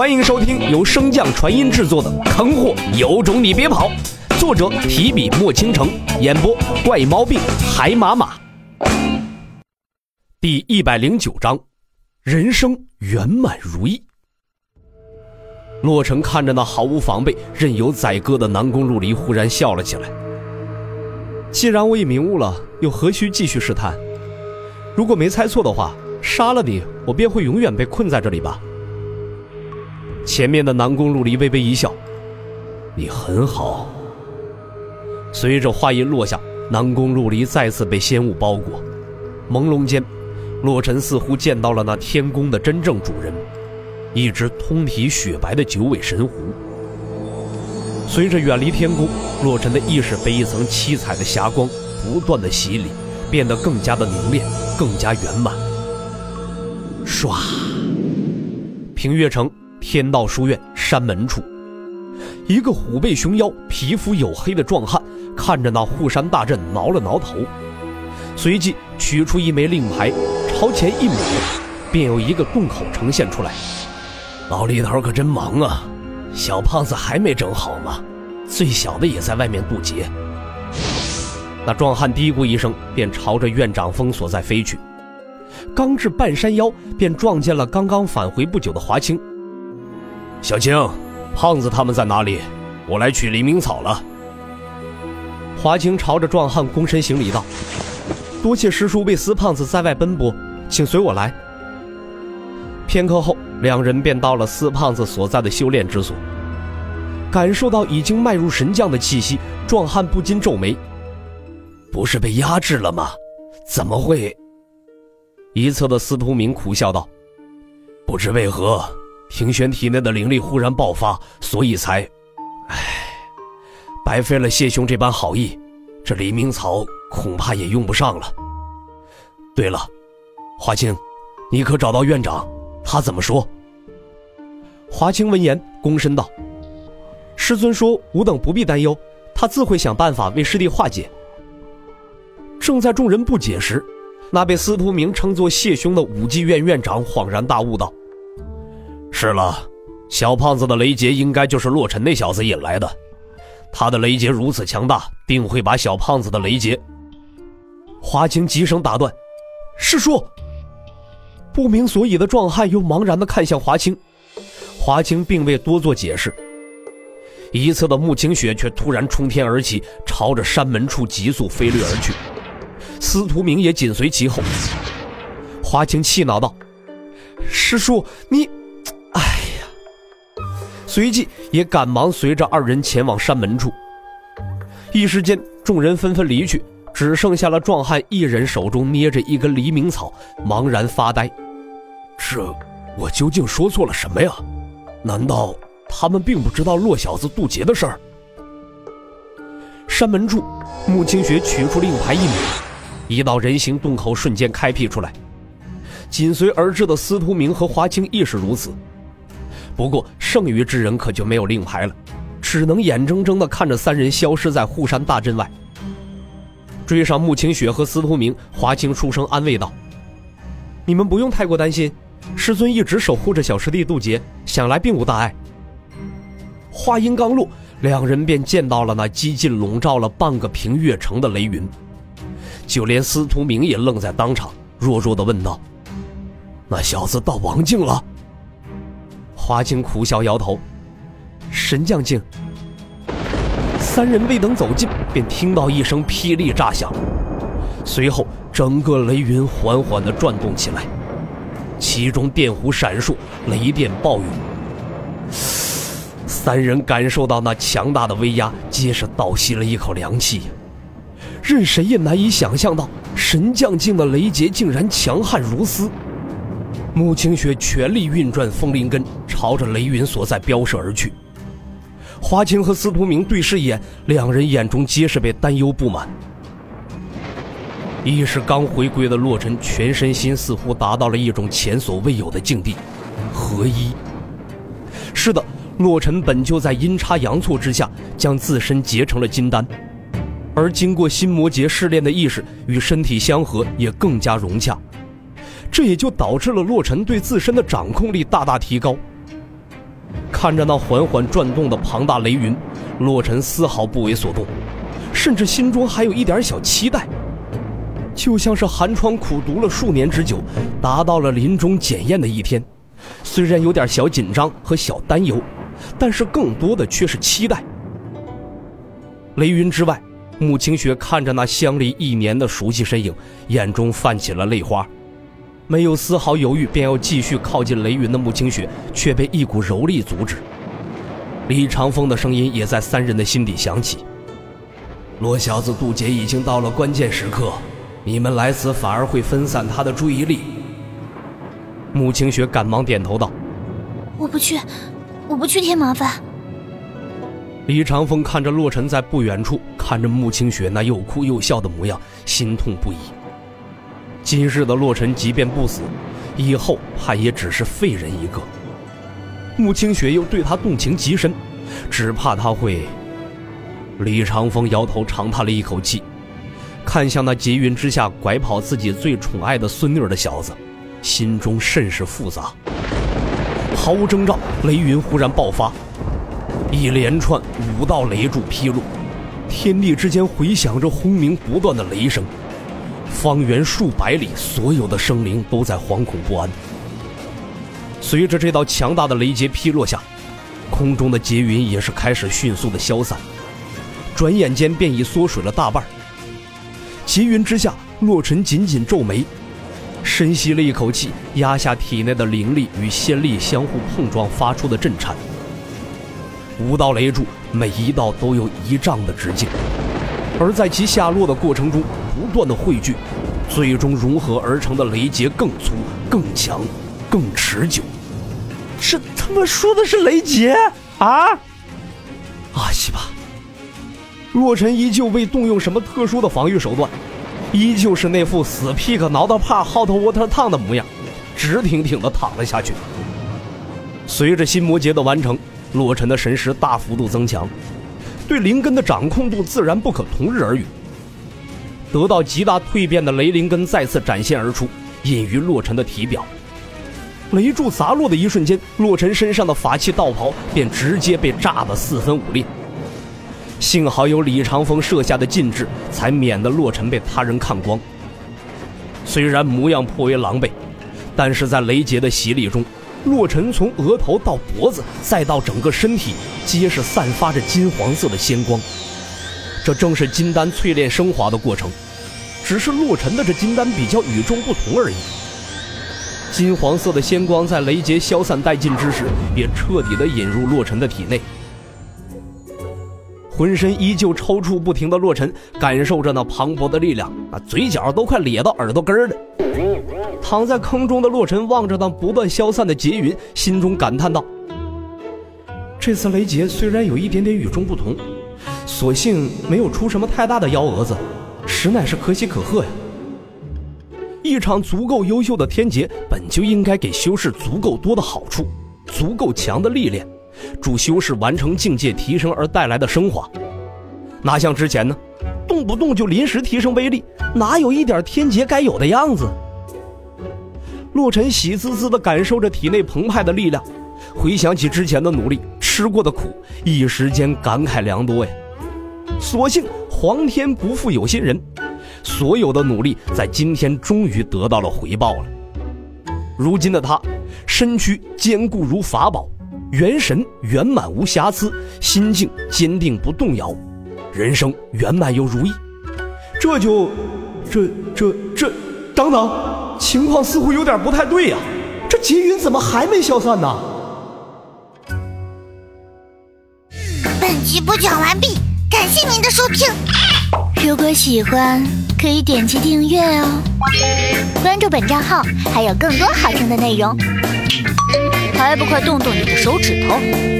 欢迎收听由升降传音制作的《坑货有种你别跑》，作者提笔墨倾城，演播怪毛病海马马。第一百零九章，人生圆满如意。洛尘看着那毫无防备、任由宰割的南宫陆离，忽然笑了起来。既然我已明悟了，又何须继续试探？如果没猜错的话，杀了你，我便会永远被困在这里吧。前面的南宫陆离微微一笑：“你很好。”随着话音落下，南宫陆离再次被仙雾包裹，朦胧间，洛尘似乎见到了那天宫的真正主人——一只通体雪白的九尾神狐。随着远离天宫，洛尘的意识被一层七彩的霞光不断的洗礼，变得更加的凝练，更加圆满。唰，平月城。天道书院山门处，一个虎背熊腰、皮肤黝黑的壮汉看着那护山大阵，挠了挠头，随即取出一枚令牌，朝前一抹，便有一个洞口呈现出来。老李头可真忙啊！小胖子还没整好吗？最小的也在外面渡劫。那壮汉嘀咕一声，便朝着院长峰所在飞去。刚至半山腰，便撞见了刚刚返回不久的华清。小青，胖子他们在哪里？我来取黎明草了。华清朝着壮汉躬身行礼道：“多谢师叔为司胖子在外奔波，请随我来。”片刻后，两人便到了司胖子所在的修炼之所。感受到已经迈入神将的气息，壮汉不禁皱眉：“不是被压制了吗？怎么会？”一侧的司徒明苦笑道：“不知为何。”庭轩体内的灵力忽然爆发，所以才，唉，白费了谢兄这般好意，这黎明草恐怕也用不上了。对了，华清，你可找到院长？他怎么说？华清闻言，躬身道：“师尊说，吾等不必担忧，他自会想办法为师弟化解。”正在众人不解时，那被司徒明称作谢兄的武技院院长恍然大悟道。是了，小胖子的雷劫应该就是洛尘那小子引来的。他的雷劫如此强大，定会把小胖子的雷劫。华清急声打断：“师叔！”不明所以的壮汉又茫然地看向华清。华清并未多做解释。一侧的慕清雪却突然冲天而起，朝着山门处急速飞掠而去。司徒明也紧随其后。华清气恼道：“师叔，你……”随即也赶忙随着二人前往山门处。一时间，众人纷纷离去，只剩下了壮汉一人手中捏着一根黎明草，茫然发呆。这，我究竟说错了什么呀？难道他们并不知道洛小子渡劫的事儿？山门处，穆清雪取出令牌一抹，一道人形洞口瞬间开辟出来。紧随而至的司徒明和华清亦是如此。不过，剩余之人可就没有令牌了，只能眼睁睁地看着三人消失在护山大阵外。追上穆清雪和司徒明，华清出声安慰道：“你们不用太过担心，师尊一直守护着小师弟渡劫，想来并无大碍。”话音刚落，两人便见到了那几近笼罩了半个平月城的雷云，就连司徒明也愣在当场，弱弱地问道：“那小子到王境了？”华清苦笑摇头：“神将境。”三人未等走近，便听到一声霹雳炸响，随后整个雷云缓缓地转动起来，其中电弧闪烁，雷电暴雨。三人感受到那强大的威压，皆是倒吸了一口凉气。任谁也难以想象到，神将境的雷劫竟然强悍如斯。穆清雪全力运转风灵根，朝着雷云所在飙射而去。华清和司徒明对视一眼，两人眼中皆是被担忧不满。意识刚回归的洛尘，全身心似乎达到了一种前所未有的境地，合一。是的，洛尘本就在阴差阳错之下，将自身结成了金丹，而经过心魔劫试炼的意识与身体相合，也更加融洽。这也就导致了洛尘对自身的掌控力大大提高。看着那缓缓转动的庞大雷云，洛尘丝毫不为所动，甚至心中还有一点小期待，就像是寒窗苦读了数年之久，达到了临终检验的一天。虽然有点小紧张和小担忧，但是更多的却是期待。雷云之外，穆清雪看着那相离一年的熟悉身影，眼中泛起了泪花。没有丝毫犹豫，便要继续靠近雷云的穆清雪，却被一股柔力阻止。李长风的声音也在三人的心底响起：“罗小子渡劫已经到了关键时刻，你们来此反而会分散他的注意力。”穆清雪赶忙点头道：“我不去，我不去添麻烦。”李长风看着洛尘在不远处看着穆清雪那又哭又笑的模样，心痛不已。今日的洛尘即便不死，以后怕也只是废人一个。穆清雪又对他动情极深，只怕他会……李长风摇头长叹了一口气，看向那劫云之下拐跑自己最宠爱的孙女的小子，心中甚是复杂。毫无征兆，雷云忽然爆发，一连串五道雷柱劈落，天地之间回响着轰鸣不断的雷声。方圆数百里，所有的生灵都在惶恐不安。随着这道强大的雷劫劈落下，空中的劫云也是开始迅速的消散，转眼间便已缩水了大半。劫云之下，洛尘紧紧皱眉，深吸了一口气，压下体内的灵力与仙力相互碰撞发出的震颤。五道雷柱，每一道都有一丈的直径，而在其下落的过程中。不断的汇聚，最终融合而成的雷劫更粗、更强、更持久。这他妈说的是雷劫啊！阿西吧！洛尘依旧未动用什么特殊的防御手段，依旧是那副死屁个挠到怕 hot water 烫的模样，直挺挺的躺了下去。随着心魔劫的完成，洛尘的神识大幅度增强，对灵根的掌控度自然不可同日而语。得到极大蜕变的雷灵根再次展现而出，隐于洛尘的体表。雷柱砸落的一瞬间，洛尘身上的法器道袍便直接被炸得四分五裂。幸好有李长风设下的禁制，才免得洛尘被他人看光。虽然模样颇为狼狈，但是在雷劫的洗礼中，洛尘从额头到脖子，再到整个身体，皆是散发着金黄色的仙光。这正是金丹淬炼升华的过程，只是洛尘的这金丹比较与众不同而已。金黄色的仙光在雷劫消散殆尽之时，便彻底的引入洛尘的体内。浑身依旧抽搐不停的洛尘，感受着那磅礴的力量，啊，嘴角都快咧到耳朵根儿了。躺在坑中的洛尘望着那不断消散的劫云，心中感叹道：“这次雷劫虽然有一点点与众不同。”所幸没有出什么太大的幺蛾子，实乃是可喜可贺呀。一场足够优秀的天劫，本就应该给修士足够多的好处，足够强的历练，助修士完成境界提升而带来的升华。哪像之前呢，动不动就临时提升威力，哪有一点天劫该有的样子？洛尘喜滋滋地感受着体内澎湃的力量，回想起之前的努力，吃过的苦，一时间感慨良多呀。所幸皇天不负有心人，所有的努力在今天终于得到了回报了。如今的他，身躯坚固如法宝，元神圆满无瑕疵，心境坚定不动摇，人生圆满又如意。这就，这这这，等等，情况似乎有点不太对呀，这劫云怎么还没消散呢？本集播讲完毕。感谢您的收听，如果喜欢可以点击订阅哦，关注本账号还有更多好听的内容，还不快动动你的手指头！